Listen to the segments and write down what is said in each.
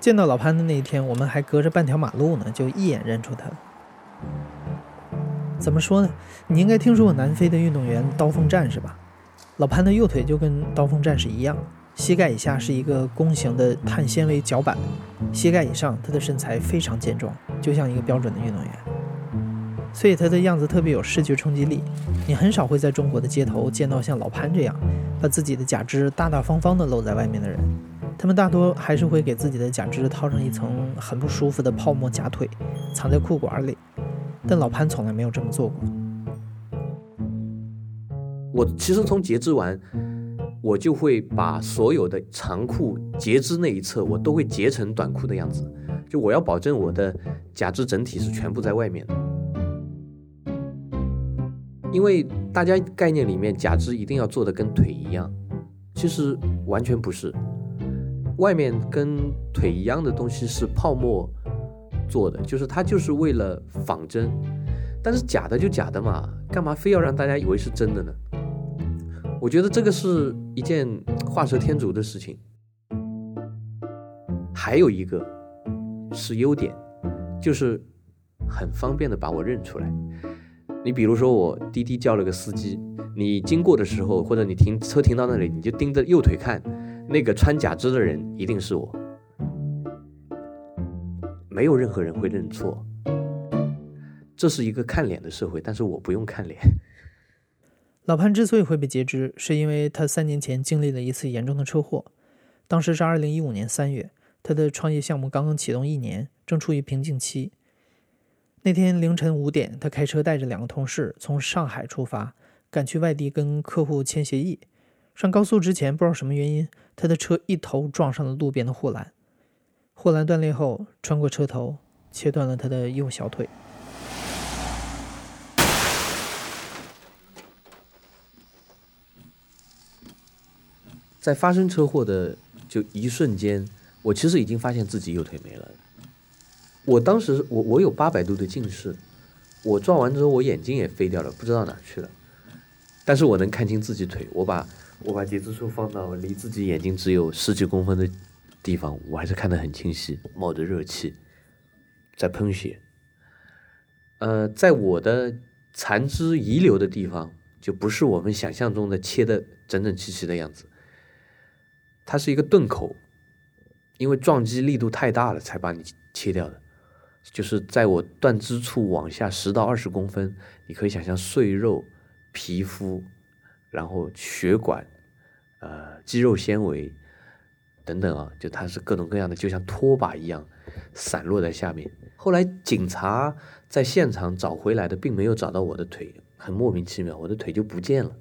见到老潘的那一天，我们还隔着半条马路呢，就一眼认出他了。怎么说呢？你应该听说过南非的运动员刀锋战士吧？老潘的右腿就跟刀锋战士一样，膝盖以下是一个弓形的碳纤维脚板，膝盖以上他的身材非常健壮，就像一个标准的运动员。所以他的样子特别有视觉冲击力。你很少会在中国的街头见到像老潘这样，把自己的假肢大大方方的露在外面的人。他们大多还是会给自己的假肢套上一层很不舒服的泡沫假腿，藏在裤管里。但老潘从来没有这么做过。我其实从截肢完，我就会把所有的长裤截肢那一侧，我都会截成短裤的样子。就我要保证我的假肢整体是全部在外面的，因为大家概念里面假肢一定要做的跟腿一样，其实完全不是。外面跟腿一样的东西是泡沫做的，就是它就是为了仿真。但是假的就假的嘛，干嘛非要让大家以为是真的呢？我觉得这个是一件画蛇添足的事情。还有一个是优点，就是很方便的把我认出来。你比如说我滴滴叫了个司机，你经过的时候，或者你停车停到那里，你就盯着右腿看，那个穿假肢的人一定是我，没有任何人会认错。这是一个看脸的社会，但是我不用看脸。老潘之所以会被截肢，是因为他三年前经历了一次严重的车祸。当时是二零一五年三月，他的创业项目刚刚启动一年，正处于瓶颈期。那天凌晨五点，他开车带着两个同事从上海出发，赶去外地跟客户签协议。上高速之前，不知道什么原因，他的车一头撞上了路边的护栏，护栏断裂后，穿过车头，切断了他的右小腿。在发生车祸的就一瞬间，我其实已经发现自己右腿没了。我当时我我有八百度的近视，我撞完之后我眼睛也飞掉了，不知道哪去了。但是我能看清自己腿，我把我把截肢处放到离自己眼睛只有十几公分的地方，我还是看得很清晰，冒着热气，在喷血。呃，在我的残肢遗留的地方，就不是我们想象中的切的整整齐齐的样子。它是一个钝口，因为撞击力度太大了，才把你切掉的。就是在我断肢处往下十到二十公分，你可以想象碎肉、皮肤，然后血管、呃肌肉纤维等等啊，就它是各种各样的，就像拖把一样散落在下面。后来警察在现场找回来的，并没有找到我的腿，很莫名其妙，我的腿就不见了。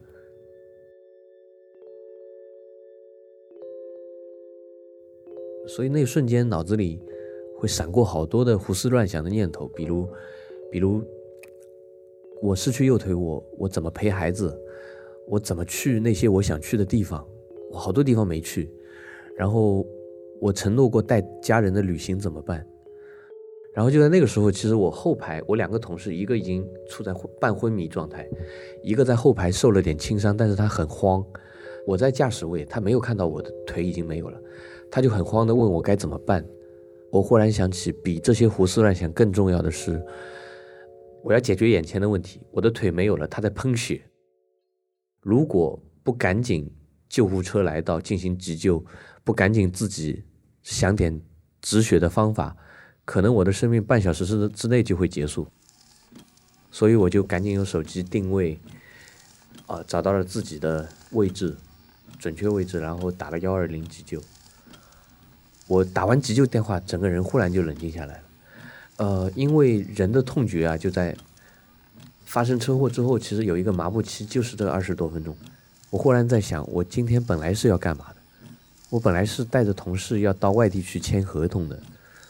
所以那一瞬间，脑子里会闪过好多的胡思乱想的念头，比如，比如我失去右腿，我我怎么陪孩子？我怎么去那些我想去的地方？我好多地方没去。然后我承诺过带家人的旅行怎么办？然后就在那个时候，其实我后排我两个同事，一个已经处在半昏迷状态，一个在后排受了点轻伤，但是他很慌。我在驾驶位，他没有看到我的腿已经没有了。他就很慌的问我该怎么办，我忽然想起，比这些胡思乱想更重要的是，我要解决眼前的问题。我的腿没有了，他在喷血。如果不赶紧救护车来到进行急救，不赶紧自己想点止血的方法，可能我的生命半小时之之内就会结束。所以我就赶紧用手机定位，啊，找到了自己的位置，准确位置，然后打了幺二零急救。我打完急救电话，整个人忽然就冷静下来了。呃，因为人的痛觉啊，就在发生车祸之后，其实有一个麻木期，就是这二十多分钟。我忽然在想，我今天本来是要干嘛的？我本来是带着同事要到外地去签合同的，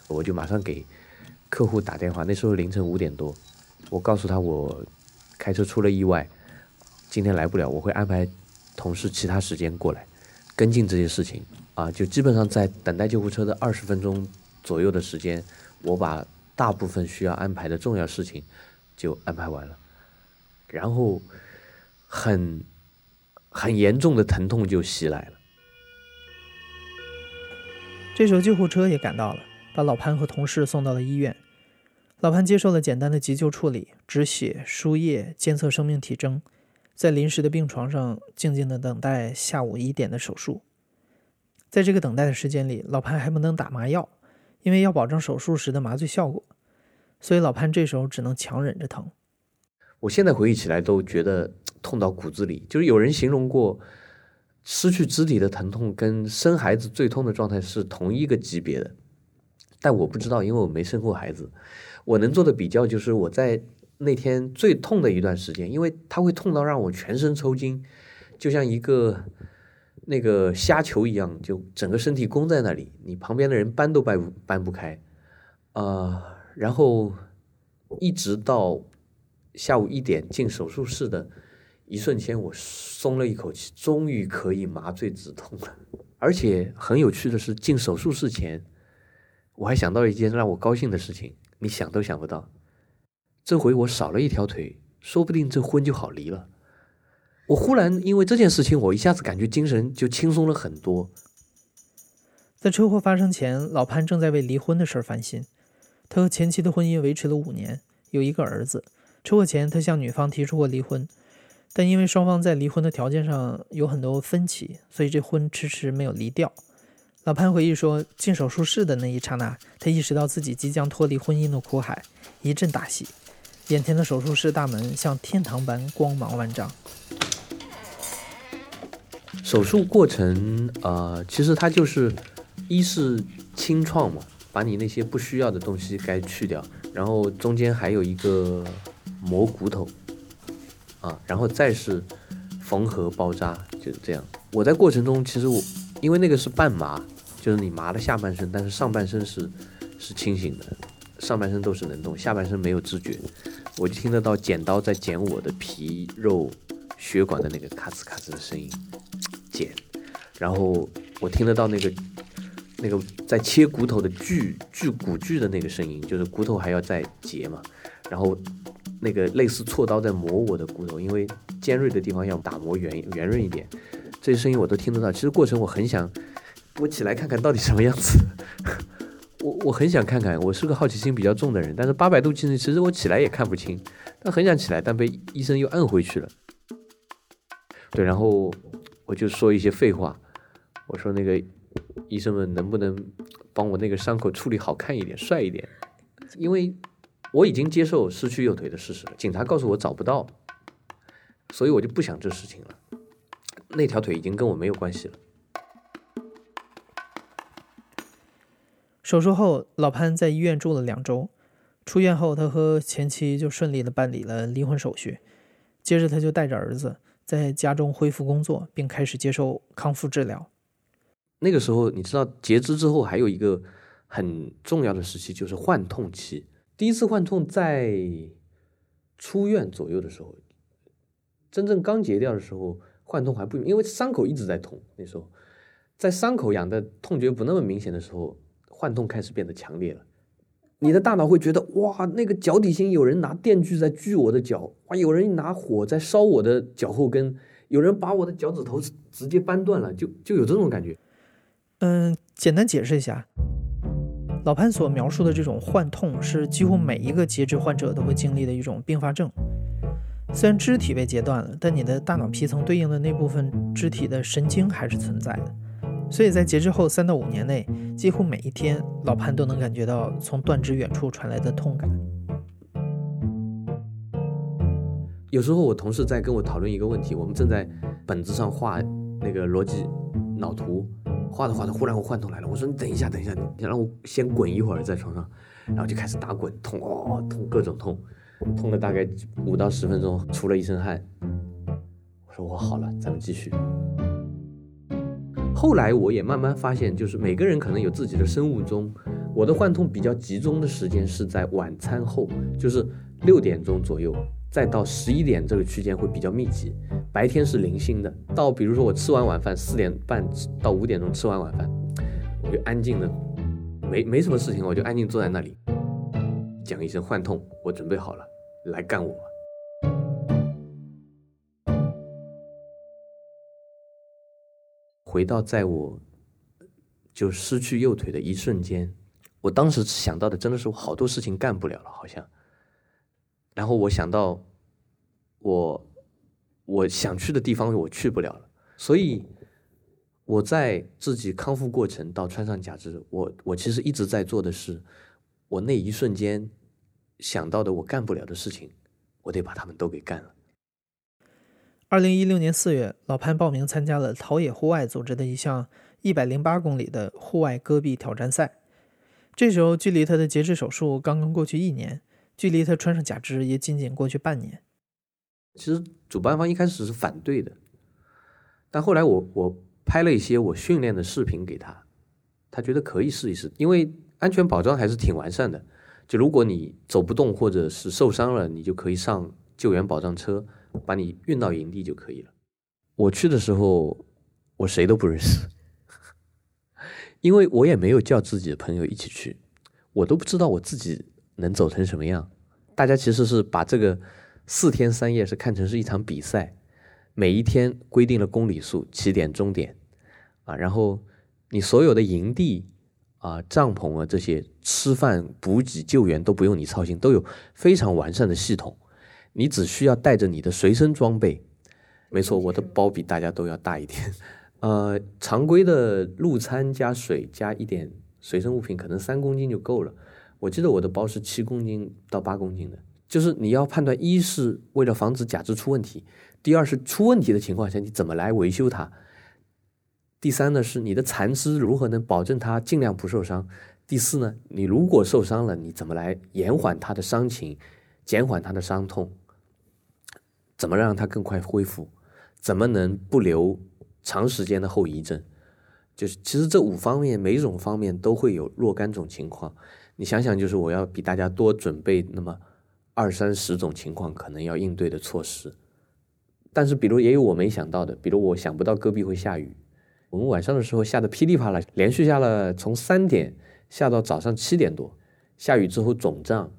我就马上给客户打电话。那时候凌晨五点多，我告诉他我开车出了意外，今天来不了，我会安排同事其他时间过来跟进这些事情。啊，就基本上在等待救护车的二十分钟左右的时间，我把大部分需要安排的重要事情就安排完了，然后很很严重的疼痛就袭来了。这时候救护车也赶到了，把老潘和同事送到了医院。老潘接受了简单的急救处理，止血、输液、监测生命体征，在临时的病床上静静的等待下午一点的手术。在这个等待的时间里，老潘还不能打麻药，因为要保证手术时的麻醉效果，所以老潘这时候只能强忍着疼。我现在回忆起来都觉得痛到骨子里。就是有人形容过，失去肢体的疼痛跟生孩子最痛的状态是同一个级别的，但我不知道，因为我没生过孩子。我能做的比较就是我在那天最痛的一段时间，因为它会痛到让我全身抽筋，就像一个。那个虾球一样，就整个身体弓在那里，你旁边的人搬都搬搬不开，啊，然后一直到下午一点进手术室的一瞬间，我松了一口气，终于可以麻醉止痛了。而且很有趣的是，进手术室前，我还想到一件让我高兴的事情，你想都想不到，这回我少了一条腿，说不定这婚就好离了。我忽然因为这件事情，我一下子感觉精神就轻松了很多。在车祸发生前，老潘正在为离婚的事儿烦心。他和前妻的婚姻维持了五年，有一个儿子。车祸前，他向女方提出过离婚，但因为双方在离婚的条件上有很多分歧，所以这婚迟迟没有离掉。老潘回忆说，进手术室的那一刹那，他意识到自己即将脱离婚姻的苦海，一阵大喜，眼前的手术室大门像天堂般光芒万丈。手术过程，呃，其实它就是，一是清创嘛，把你那些不需要的东西该去掉，然后中间还有一个磨骨头，啊，然后再是缝合包扎，就是这样。我在过程中，其实我因为那个是半麻，就是你麻的下半身，但是上半身是是清醒的，上半身都是能动，下半身没有知觉，我就听得到剪刀在剪我的皮肉血管的那个咔哧咔哧的声音。剪，然后我听得到那个那个在切骨头的锯锯骨锯的那个声音，就是骨头还要再结嘛。然后那个类似锉刀在磨我的骨头，因为尖锐的地方要打磨圆圆润一点。这些声音我都听得到。其实过程我很想，我起来看看到底什么样子。我我很想看看，我是个好奇心比较重的人。但是八百度近视，其实我起来也看不清。但很想起来，但被医生又摁回去了。对，然后。我就说一些废话，我说那个医生们能不能帮我那个伤口处理好看一点、帅一点？因为我已经接受失去右腿的事实了。警察告诉我找不到，所以我就不想这事情了。那条腿已经跟我没有关系了。手术后，老潘在医院住了两周。出院后，他和前妻就顺利的办理了离婚手续。接着，他就带着儿子。在家中恢复工作，并开始接受康复治疗。那个时候，你知道截肢之后还有一个很重要的时期，就是换痛期。第一次幻痛在出院左右的时候，真正刚截掉的时候幻痛还不因为伤口一直在痛。那时候，在伤口痒的痛觉不那么明显的时候，幻痛开始变得强烈了。你的大脑会觉得哇，那个脚底心有人拿电锯在锯我的脚，哇，有人拿火在烧我的脚后跟，有人把我的脚趾头直接掰断了，就就有这种感觉。嗯，简单解释一下，老潘所描述的这种幻痛是几乎每一个截肢患者都会经历的一种并发症。虽然肢体被截断了，但你的大脑皮层对应的那部分肢体的神经还是存在的。所以在截肢后三到五年内，几乎每一天，老潘都能感觉到从断肢远处传来的痛感。有时候我同事在跟我讨论一个问题，我们正在本子上画那个逻辑脑图，画着画着，忽然我幻痛来了。我说你等一下，等一下，你让我先滚一会儿在床上，然后就开始打滚，痛哦，痛各种痛。痛了大概五到十分钟，出了一身汗。我说我好了，咱们继续。后来我也慢慢发现，就是每个人可能有自己的生物钟。我的幻痛比较集中的时间是在晚餐后，就是六点钟左右，再到十一点这个区间会比较密集。白天是零星的，到比如说我吃完晚饭四点半到五点钟吃完晚饭，我就安静的，没没什么事情，我就安静坐在那里，讲一声患痛，我准备好了，来干我。回到在我就失去右腿的一瞬间。我当时想到的真的是我好多事情干不了了，好像。然后我想到，我我想去的地方我去不了了，所以我在自己康复过程到穿上假肢，我我其实一直在做的是，我那一瞬间想到的我干不了的事情，我得把他们都给干了。二零一六年四月，老潘报名参加了陶冶户外组织的一项一百零八公里的户外戈壁挑战赛。这时候，距离他的截肢手术刚刚过去一年，距离他穿上假肢也仅仅过去半年。其实主办方一开始是反对的，但后来我我拍了一些我训练的视频给他，他觉得可以试一试，因为安全保障还是挺完善的。就如果你走不动或者是受伤了，你就可以上救援保障车把你运到营地就可以了。我去的时候，我谁都不认识。因为我也没有叫自己的朋友一起去，我都不知道我自己能走成什么样。大家其实是把这个四天三夜是看成是一场比赛，每一天规定了公里数、起点、终点，啊，然后你所有的营地啊、帐篷啊这些吃饭、补给、救援都不用你操心，都有非常完善的系统，你只需要带着你的随身装备。没错，我的包比大家都要大一点。呃，常规的路餐加水加一点随身物品，可能三公斤就够了。我记得我的包是七公斤到八公斤的。就是你要判断，一是为了防止假肢出问题，第二是出问题的情况下你怎么来维修它，第三呢是你的残肢如何能保证它尽量不受伤，第四呢你如果受伤了，你怎么来延缓它的伤情，减缓它的伤痛，怎么让它更快恢复，怎么能不留。长时间的后遗症，就是其实这五方面每一种方面都会有若干种情况。你想想，就是我要比大家多准备那么二三十种情况可能要应对的措施。但是，比如也有我没想到的，比如我想不到戈壁会下雨，我们晚上的时候下的噼里啪啦，连续下了从三点下到早上七点多。下雨之后肿胀，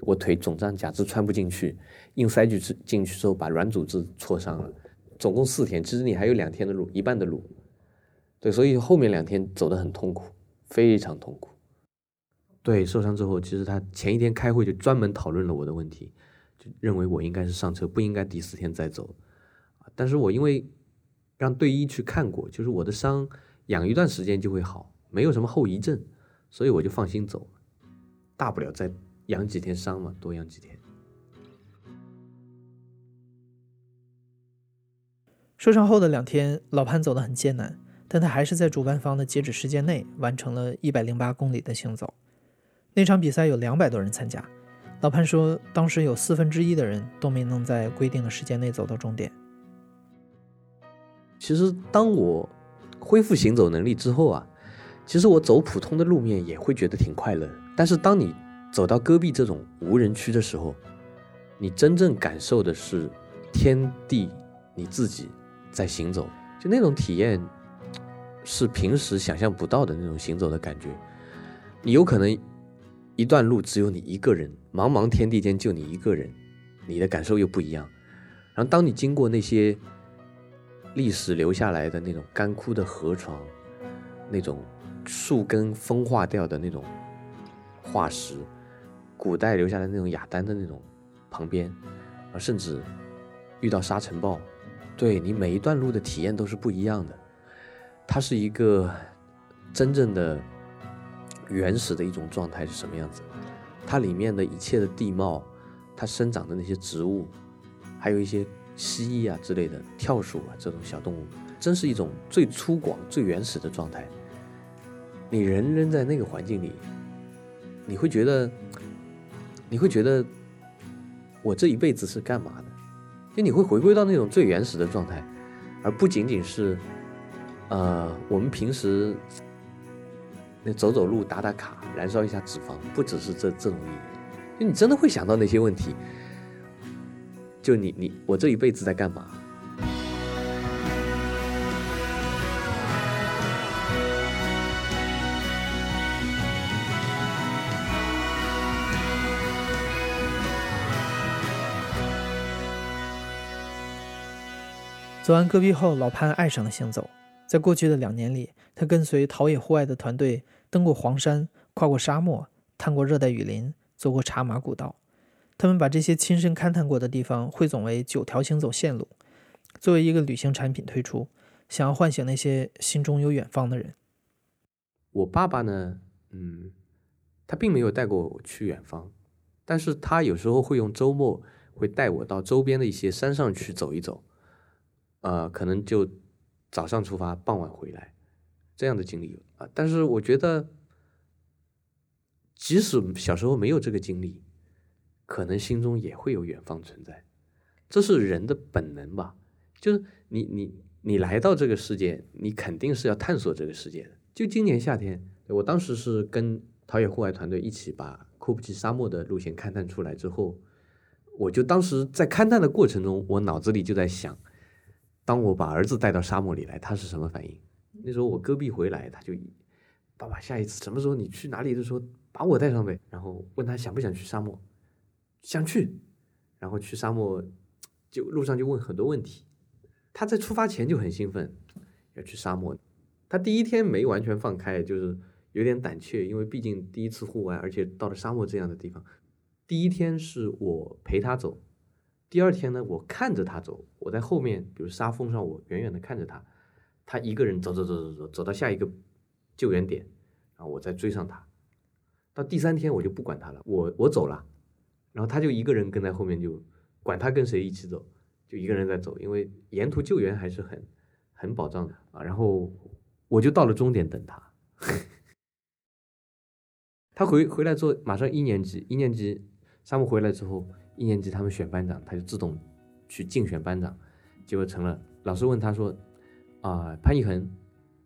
我腿肿胀，假肢穿不进去，硬塞进去进去之后把软组织挫伤了。总共四天，其实你还有两天的路，一半的路，对，所以后面两天走得很痛苦，非常痛苦。对，受伤之后，其实他前一天开会就专门讨论了我的问题，就认为我应该是上车，不应该第四天再走。但是我因为让队医去看过，就是我的伤养一段时间就会好，没有什么后遗症，所以我就放心走，大不了再养几天伤嘛，多养几天。受伤后的两天，老潘走得很艰难，但他还是在主办方的截止时间内完成了一百零八公里的行走。那场比赛有两百多人参加，老潘说，当时有四分之一的人都没能在规定的时间内走到终点。其实，当我恢复行走能力之后啊，其实我走普通的路面也会觉得挺快乐。但是，当你走到戈壁这种无人区的时候，你真正感受的是天地，你自己。在行走，就那种体验，是平时想象不到的那种行走的感觉。你有可能一段路只有你一个人，茫茫天地间就你一个人，你的感受又不一样。然后当你经过那些历史留下来的那种干枯的河床，那种树根风化掉的那种化石，古代留下来那种雅丹的那种旁边，啊，甚至遇到沙尘暴。对你每一段路的体验都是不一样的，它是一个真正的原始的一种状态是什么样子？它里面的一切的地貌，它生长的那些植物，还有一些蜥蜴啊之类的跳鼠啊这种小动物，真是一种最粗犷、最原始的状态。你人扔在那个环境里，你会觉得，你会觉得我这一辈子是干嘛的？就你会回归到那种最原始的状态，而不仅仅是，呃，我们平时那走走路、打打卡、燃烧一下脂肪，不只是这这种意义。就你真的会想到那些问题，就你你我这一辈子在干嘛？走完戈壁后，老潘爱上了行走。在过去的两年里，他跟随陶冶户外的团队登过黄山，跨过沙漠，探过热带雨林，走过茶马古道。他们把这些亲身勘探过的地方汇总为九条行走线路，作为一个旅行产品推出，想要唤醒那些心中有远方的人。我爸爸呢，嗯，他并没有带过我去远方，但是他有时候会用周末会带我到周边的一些山上去走一走。呃，可能就早上出发，傍晚回来，这样的经历啊。但是我觉得，即使小时候没有这个经历，可能心中也会有远方存在，这是人的本能吧。就是你你你来到这个世界，你肯定是要探索这个世界的。就今年夏天，我当时是跟陶冶户外团队一起把库布齐沙漠的路线勘探出来之后，我就当时在勘探的过程中，我脑子里就在想。当我把儿子带到沙漠里来，他是什么反应？那时候我戈壁回来，他就爸爸下一次什么时候你去哪里的时候把我带上呗。然后问他想不想去沙漠，想去。然后去沙漠就路上就问很多问题。他在出发前就很兴奋要去沙漠。他第一天没完全放开，就是有点胆怯，因为毕竟第一次户外，而且到了沙漠这样的地方。第一天是我陪他走。第二天呢，我看着他走，我在后面，比如沙峰上，我远远的看着他，他一个人走走走走走，走到下一个救援点，然后我再追上他。到第三天我就不管他了，我我走了，然后他就一个人跟在后面，就管他跟谁一起走，就一个人在走，因为沿途救援还是很很保障的啊。然后我就到了终点等他，他回回来之后马上一年级，一年级沙漠回来之后。一年级他们选班长，他就自动去竞选班长，结果成了。老师问他说：“啊，潘一恒，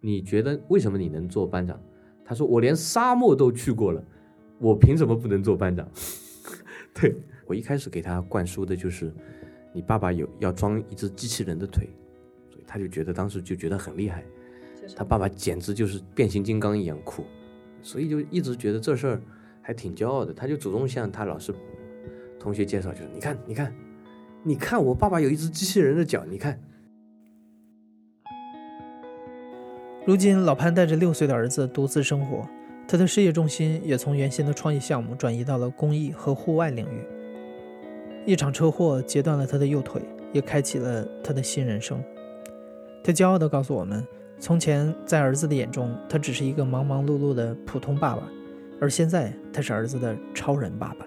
你觉得为什么你能做班长？”他说：“我连沙漠都去过了，我凭什么不能做班长？” 对我一开始给他灌输的就是，你爸爸有要装一只机器人的腿，所以他就觉得当时就觉得很厉害，他爸爸简直就是变形金刚一样酷，所以就一直觉得这事儿还挺骄傲的。他就主动向他老师。同学介绍就是，你看，你看，你看，我爸爸有一只机器人的脚，你看。如今，老潘带着六岁的儿子独自生活，他的事业重心也从原先的创意项目转移到了公益和户外领域。一场车祸截断了他的右腿，也开启了他的新人生。他骄傲地告诉我们，从前在儿子的眼中，他只是一个忙忙碌碌的普通爸爸，而现在他是儿子的超人爸爸。